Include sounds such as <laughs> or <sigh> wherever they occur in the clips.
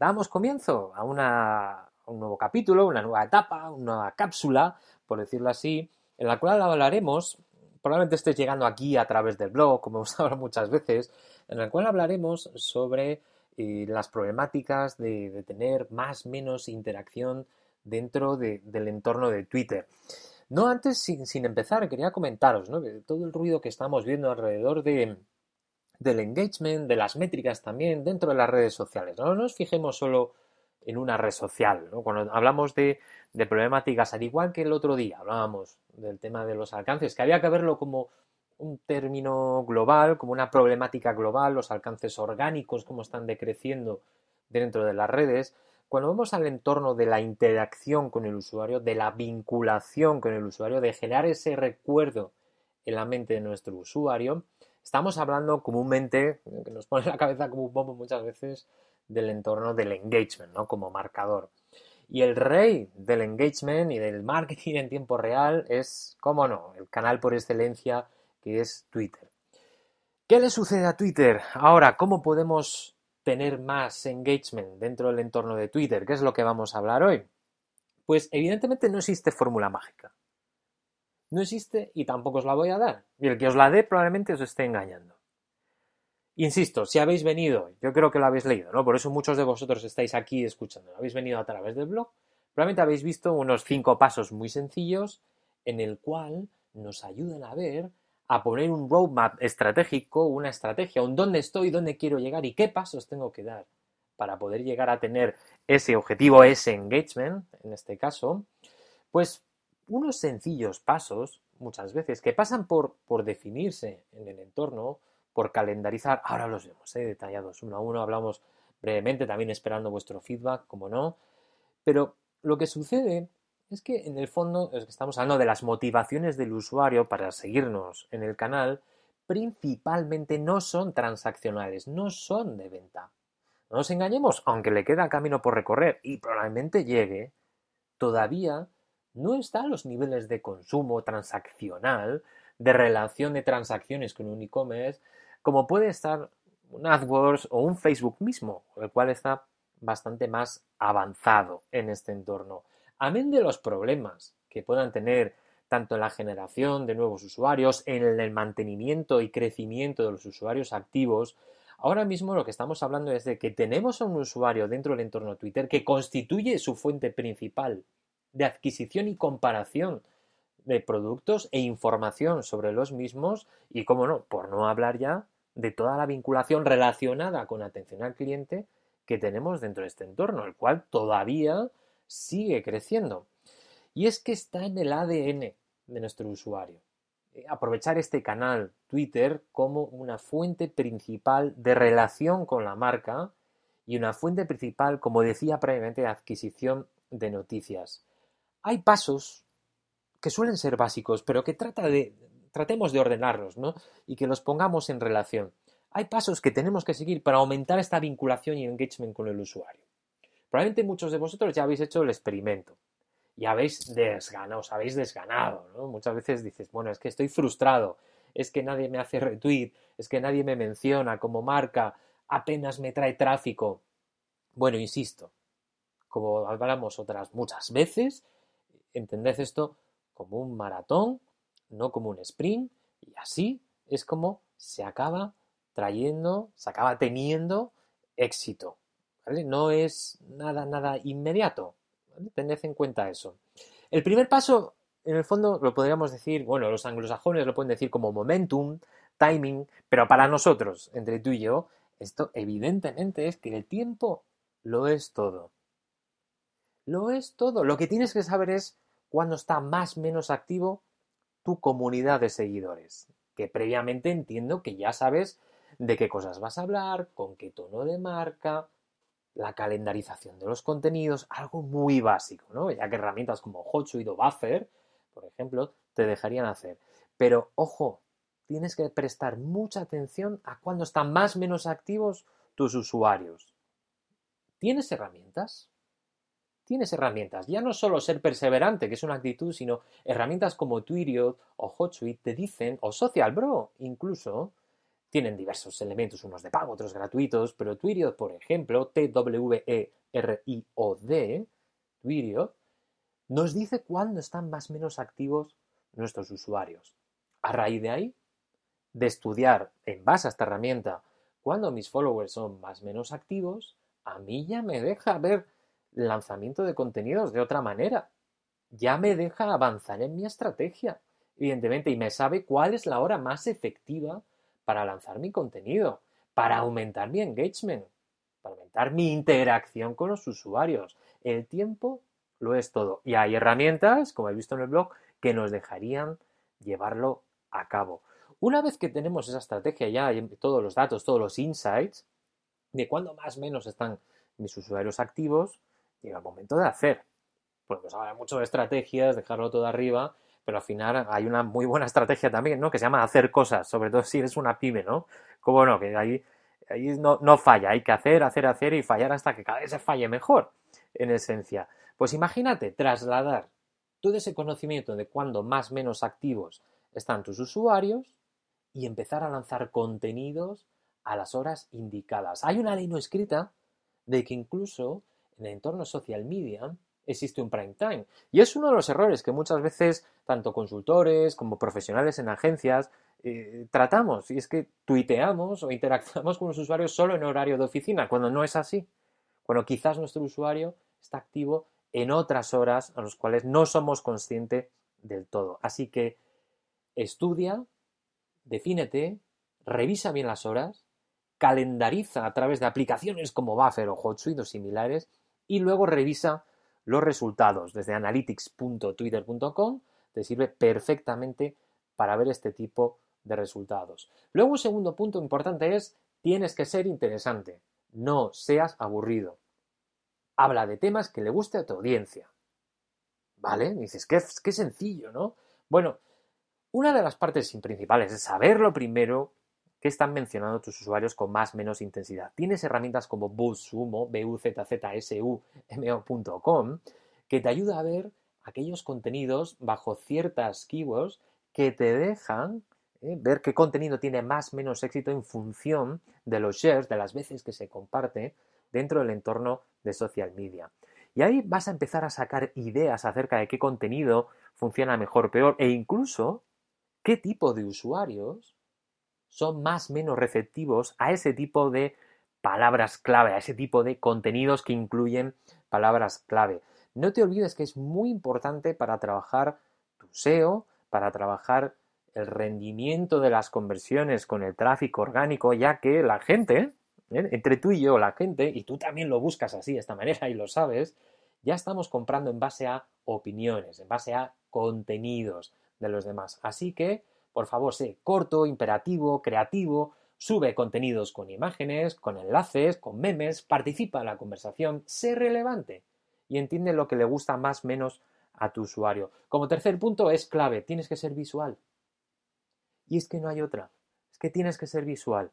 Damos comienzo a, una, un nuevo capítulo, una nueva etapa, una cápsula, por decirlo así, en la cual hablaremos, probablemente estés llegando aquí a través del blog, como hemos <laughs> hablado muchas veces, en la cual hablaremos sobre eh, las problemáticas de, tener más menos interacción dentro de- del entorno de Twitter. No antes, sin, sin empezar, quería comentaros ¿no? todo el ruido que estamos viendo alrededor de, del engagement, de las métricas también dentro de las redes sociales. No nos fijemos solo en una red social. ¿no? Cuando hablamos de, problemáticas, al igual que el otro día hablábamos del tema de los alcances, que había que verlo como un término global, como una problemática global, los alcances orgánicos, cómo están decreciendo dentro de las redes. Cuando vamos al entorno de la interacción con el usuario, de la vinculación con el usuario, de generar ese recuerdo en la mente de nuestro usuario, estamos hablando comúnmente, que nos pone la cabeza como un bombo muchas veces, del entorno del engagement, ¿no? Como marcador. Y el rey del engagement y del marketing en tiempo real es, cómo no, el canal por excelencia que es Twitter. ¿Qué le sucede a Twitter? Ahora, ¿cómo podemos tener más engagement dentro del entorno de Twitter? ¿Qué es lo que vamos a hablar hoy? Pues evidentemente no existe fórmula mágica. No existe y tampoco os la voy a dar. Y el que os la dé probablemente os esté engañando. Insisto, si habéis venido, yo creo que lo habéis leído, ¿no? Por eso muchos de vosotros estáis aquí escuchando. Habéis venido a través del blog. Probablemente habéis visto unos cinco pasos muy sencillos en el cual nos ayudan a ver, a poner un roadmap estratégico, una estrategia, un dónde estoy, dónde quiero llegar y qué pasos tengo que dar para poder llegar a tener ese objetivo, ese engagement, en este caso, pues unos sencillos pasos, muchas veces, que pasan por, por definirse en el entorno, por calendarizar, ahora los vemos ¿eh? detallados uno a uno, hablamos brevemente, también esperando vuestro feedback, como no, pero lo que sucede es que en el fondo es que estamos hablando de las motivaciones del usuario para seguirnos en el canal, principalmente no son transaccionales, no son de venta. No nos engañemos, aunque le queda camino por recorrer y probablemente llegue, todavía no está a los niveles de consumo transaccional, de relación de transacciones con un e-commerce, como puede estar un AdWords o un Facebook mismo, el cual está bastante más avanzado en este entorno. Amén de los problemas que puedan tener tanto en la generación de nuevos usuarios, en el mantenimiento y crecimiento de los usuarios activos, ahora mismo lo que estamos hablando es de que tenemos a un usuario dentro del entorno Twitter que constituye su fuente principal de adquisición y comparación de productos e información sobre los mismos y, como no, por no hablar ya de toda la vinculación relacionada con atención al cliente que tenemos dentro de este entorno, el cual todavía sigue creciendo. Y es que está en el ADN de nuestro usuario. Eh, Aprovechar este canal Twitter como una fuente principal de relación con la marca y una fuente principal, como decía previamente, de adquisición de noticias. Hay pasos que suelen ser básicos, pero que tratemos de ordenarlos ¿no? y que los pongamos en relación. Hay pasos que tenemos que seguir para aumentar esta vinculación y engagement con el usuario. Probablemente muchos de vosotros ya habéis hecho el experimento y habéis desganado, os habéis desganado. ¿no? Muchas veces dices, bueno, es que estoy frustrado, es que nadie me hace retweet, es que nadie me menciona como marca, apenas me trae tráfico. Bueno, insisto, como hablamos otras muchas veces, entended esto como un maratón, no como un sprint, y así es como se acaba trayendo, se acaba teniendo éxito. No es nada, nada inmediato. Tened en cuenta eso. El primer paso, en el fondo, lo podríamos decir, bueno, los anglosajones lo pueden decir como momentum, timing, pero para nosotros, entre tú y yo, esto evidentemente es que el tiempo lo es todo. Lo es todo. Lo que tienes que saber es cuándo está más o menos activo tu comunidad de seguidores. Que previamente entiendo que ya sabes de qué cosas vas a hablar, con qué tono de marca, la calendarización de los contenidos, algo muy básico, ¿no? Ya que herramientas como HotSuite o Buffer, por ejemplo, te dejarían hacer. Pero ojo, tienes que prestar mucha atención a cuándo están más o menos activos tus usuarios. ¿Tienes herramientas? Tienes herramientas. Ya no solo ser perseverante, que es una actitud, sino herramientas como Twilio o HotSuite te dicen, o SocialBro incluso, tienen diversos elementos, unos de pago, otros gratuitos, pero Twilio, por ejemplo, T-W-E-R-I-O-D, Twilio, nos dice cuándo están más o menos activos nuestros usuarios. A raíz de ahí, de estudiar en base a esta herramienta cuándo mis followers son más o menos activos, a mí ya me deja ver lanzamiento de contenidos de otra manera. Ya me deja avanzar en mi estrategia, evidentemente, y me sabe cuál es la hora más efectiva para lanzar mi contenido, para aumentar mi engagement, para aumentar mi interacción con los usuarios. El tiempo lo es todo. Y hay herramientas, como he visto en el blog, que nos dejarían llevarlo a cabo. Una vez que tenemos esa estrategia ya, todos los datos, todos los insights, de cuándo más o menos están mis usuarios activos, llega el momento de hacer. Porque se habla mucho de estrategias, dejarlo todo arriba, pero al final hay una muy buena estrategia también, ¿no? Que se llama hacer cosas, sobre todo si eres una pyme, ¿no? Como no, que ahí, ahí no, no falla, hay que hacer, hacer, hacer y fallar hasta que cada vez se falle mejor, en esencia. Pues imagínate trasladar todo ese conocimiento de cuándo más menos activos están tus usuarios y empezar a lanzar contenidos a las horas indicadas. Hay una ley no escrita de que incluso en el entorno social media existe un prime time. Y es uno de los errores que muchas veces tanto consultores como profesionales en agencias eh, tratamos. Y es que tuiteamos o interactuamos con los usuarios solo en horario de oficina, cuando no es así. Cuando quizás nuestro usuario está activo en otras horas a las cuales no somos conscientes del todo. Así que estudia, defínete, revisa bien las horas, calendariza a través de aplicaciones como Buffer o HotSuite o similares y luego revisa los resultados desde analytics.twitter.com. Te sirve perfectamente para ver este tipo de resultados. Luego un segundo punto importante es tienes que ser interesante, no seas aburrido. Habla de temas que le guste a tu audiencia. ¿Vale? dices, qué, qué sencillo, ¿no? Bueno, una de las partes principales es saberlo primero que están mencionando tus usuarios con más menos intensidad. Tienes herramientas como BuzzSumo, b u z z s u m ocom que te ayuda a ver aquellos contenidos bajo ciertas keywords que te dejan eh, ver qué contenido tiene más menos éxito en función de los shares, de las veces que se comparte dentro del entorno de social media. Y ahí vas a empezar a sacar ideas acerca de qué contenido funciona mejor peor e incluso qué tipo de usuarios son más menos receptivos a ese tipo de palabras clave, a ese tipo de contenidos que incluyen palabras clave. No te olvides que es muy importante para trabajar tu SEO, para trabajar el rendimiento de las conversiones con el tráfico orgánico, ya que la gente, ¿eh? entre tú y yo, la gente, y tú también lo buscas así, de esta manera, y lo sabes, ya estamos comprando en base a opiniones, en base a contenidos de los demás. Así que por favor, sé corto, imperativo, creativo, sube contenidos con imágenes, con enlaces, con memes, participa en la conversación, sé relevante y entiende lo que le gusta más o menos a tu usuario. Como tercer punto es clave, tienes que ser visual. Y es que no hay otra, es que tienes que ser visual.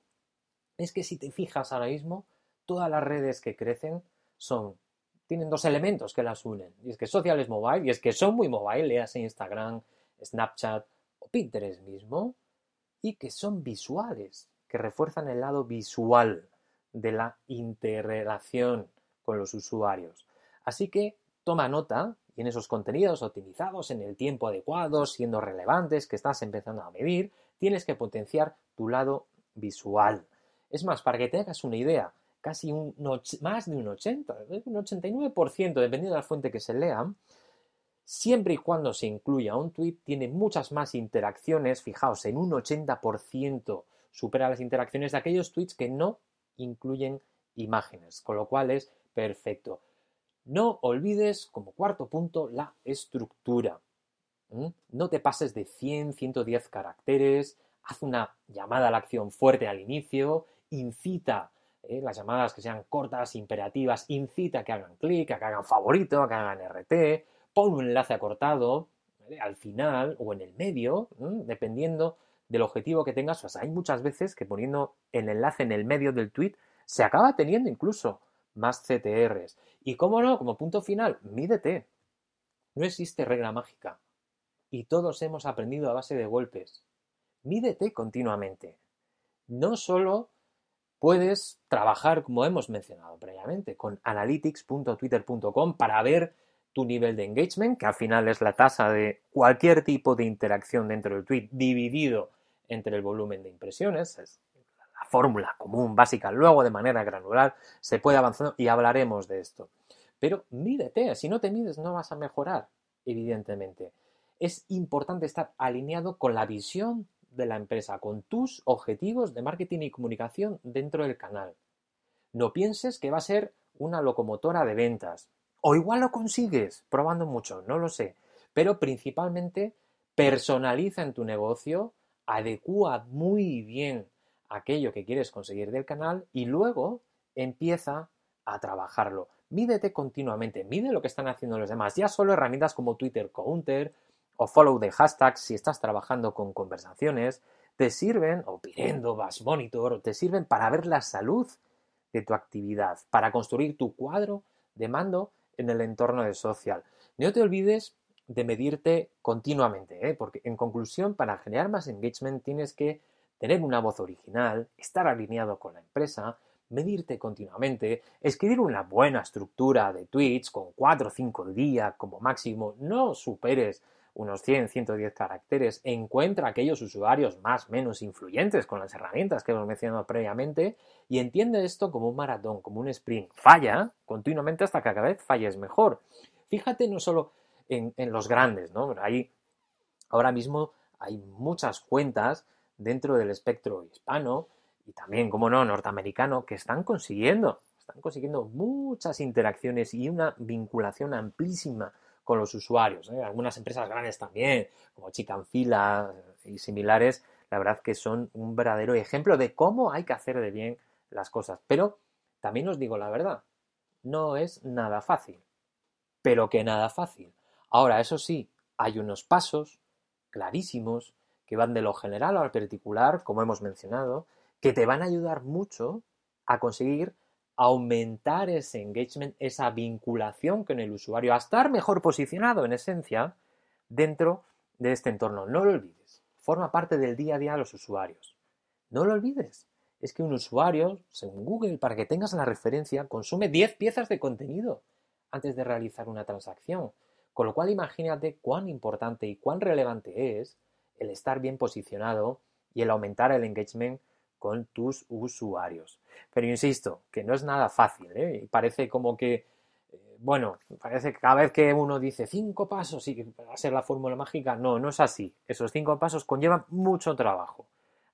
Es que si te fijas ahora mismo, todas las redes que crecen son tienen dos elementos que las unen. Y es que social es mobile, y es que son muy mobile, leas Instagram, Snapchat, Pinterest mismo y que son visuales, que refuerzan el lado visual de la interrelación con los usuarios. Así que toma nota y en esos contenidos optimizados en el tiempo adecuado, siendo relevantes, que estás empezando a medir, tienes que potenciar tu lado visual. Es más, para que te hagas una idea, casi un, más de un 80, un 89%, dependiendo de la fuente que se lea, siempre y cuando se incluya un tweet, tiene muchas más interacciones, fijaos, en un 80% supera las interacciones de aquellos tweets que no incluyen imágenes, con lo cual es perfecto. No olvides, como cuarto punto, la estructura. No te pases de 100, 110 caracteres, haz una llamada a la acción fuerte al inicio, incita ¿eh? las llamadas que sean cortas, imperativas, incita a que hagan clic, a que hagan favorito, a que hagan RT, pon un enlace acortado al final o en el medio, dependiendo del objetivo que tengas. O sea, hay muchas veces que poniendo el enlace en el medio del tweet se acaba teniendo incluso más CTRs. Y cómo no, como punto final, mídete. No existe regla mágica. Y todos hemos aprendido a base de golpes. Mídete continuamente. No solo puedes trabajar, como hemos mencionado previamente, con analytics.twitter.com para ver tu nivel de engagement, que al final es la tasa de cualquier tipo de interacción dentro del tweet dividido entre el volumen de impresiones. Es la fórmula común, básica. Luego, de manera granular, se puede avanzar y hablaremos de esto. Pero mídete, si no te mides no vas a mejorar, evidentemente. Es importante estar alineado con la visión de la empresa, con tus objetivos de marketing y comunicación dentro del canal. No pienses que va a ser una locomotora de ventas. O igual lo consigues probando mucho, no lo sé. Pero principalmente personaliza en tu negocio, adecúa muy bien aquello que quieres conseguir del canal y luego empieza a trabajarlo. Mídete continuamente, mide lo que están haciendo los demás. Ya solo herramientas como Twitter Counter o follow de hashtags si estás trabajando con conversaciones, te sirven, o pidiendo Bash Monitor, te sirven para ver la salud de tu actividad, para construir tu cuadro de mando en el entorno de social. No te olvides de medirte continuamente, ¿eh? porque en conclusión, para generar más engagement tienes que tener una voz original, estar alineado con la empresa, medirte continuamente, escribir una buena estructura de tweets con 4 o 5 días como máximo, no superes unos 100, 110 caracteres, encuentra aquellos usuarios más menos influyentes con las herramientas que hemos mencionado previamente y entiende esto como un maratón, como un sprint. Falla continuamente hasta que cada vez falles mejor. Fíjate no solo en, los grandes, ¿no? Hay, ahora mismo hay muchas cuentas dentro del espectro hispano y también, como no, norteamericano, que están consiguiendo, están consiguiendo muchas interacciones y una vinculación amplísima con los usuarios. ¿eh? Algunas empresas grandes también, como Chicanfila y similares, la verdad que son un verdadero ejemplo de cómo hay que hacer de bien las cosas. Pero también os digo la verdad, no es nada fácil, pero que nada fácil. Ahora, eso sí, hay unos pasos clarísimos que van de lo general al particular, como hemos mencionado, que te van a ayudar mucho a conseguir aumentar ese engagement, esa vinculación con el usuario, a estar mejor posicionado en esencia dentro de este entorno. No lo olvides, forma parte del día a día de los usuarios. No lo olvides, es que un usuario, según Google, para que tengas la referencia, consume 10 piezas de contenido antes de realizar una transacción. Con lo cual imagínate cuán importante y cuán relevante es el estar bien posicionado y el aumentar el engagement con tus usuarios. Pero insisto, que no es nada fácil, ¿eh? Parece como que, eh, bueno, parece que cada vez que uno dice cinco pasos y va a ser la fórmula mágica, no, no es así. Esos cinco pasos conllevan mucho trabajo,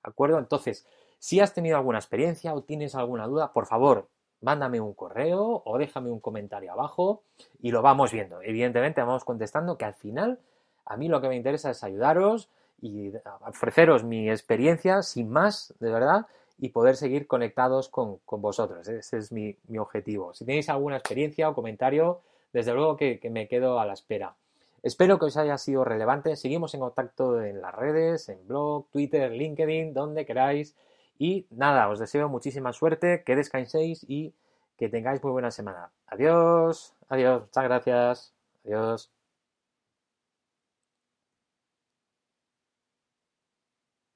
¿de acuerdo? Entonces, si has tenido alguna experiencia o tienes alguna duda, por favor, mándame un correo o déjame un comentario abajo y lo vamos viendo. Evidentemente vamos contestando que al final a mí lo que me interesa es ayudaros, y ofreceros mi experiencia sin más, de verdad, y poder seguir conectados con, vosotros. Ese es mi, objetivo. Si tenéis alguna experiencia o comentario, desde luego que, me quedo a la espera. Espero que os haya sido relevante. Seguimos en contacto en las redes, en blog, Twitter, LinkedIn, donde queráis. Y nada, os deseo muchísima suerte, que descanséis y que tengáis muy buena semana. Adiós, adiós, muchas gracias. Adiós.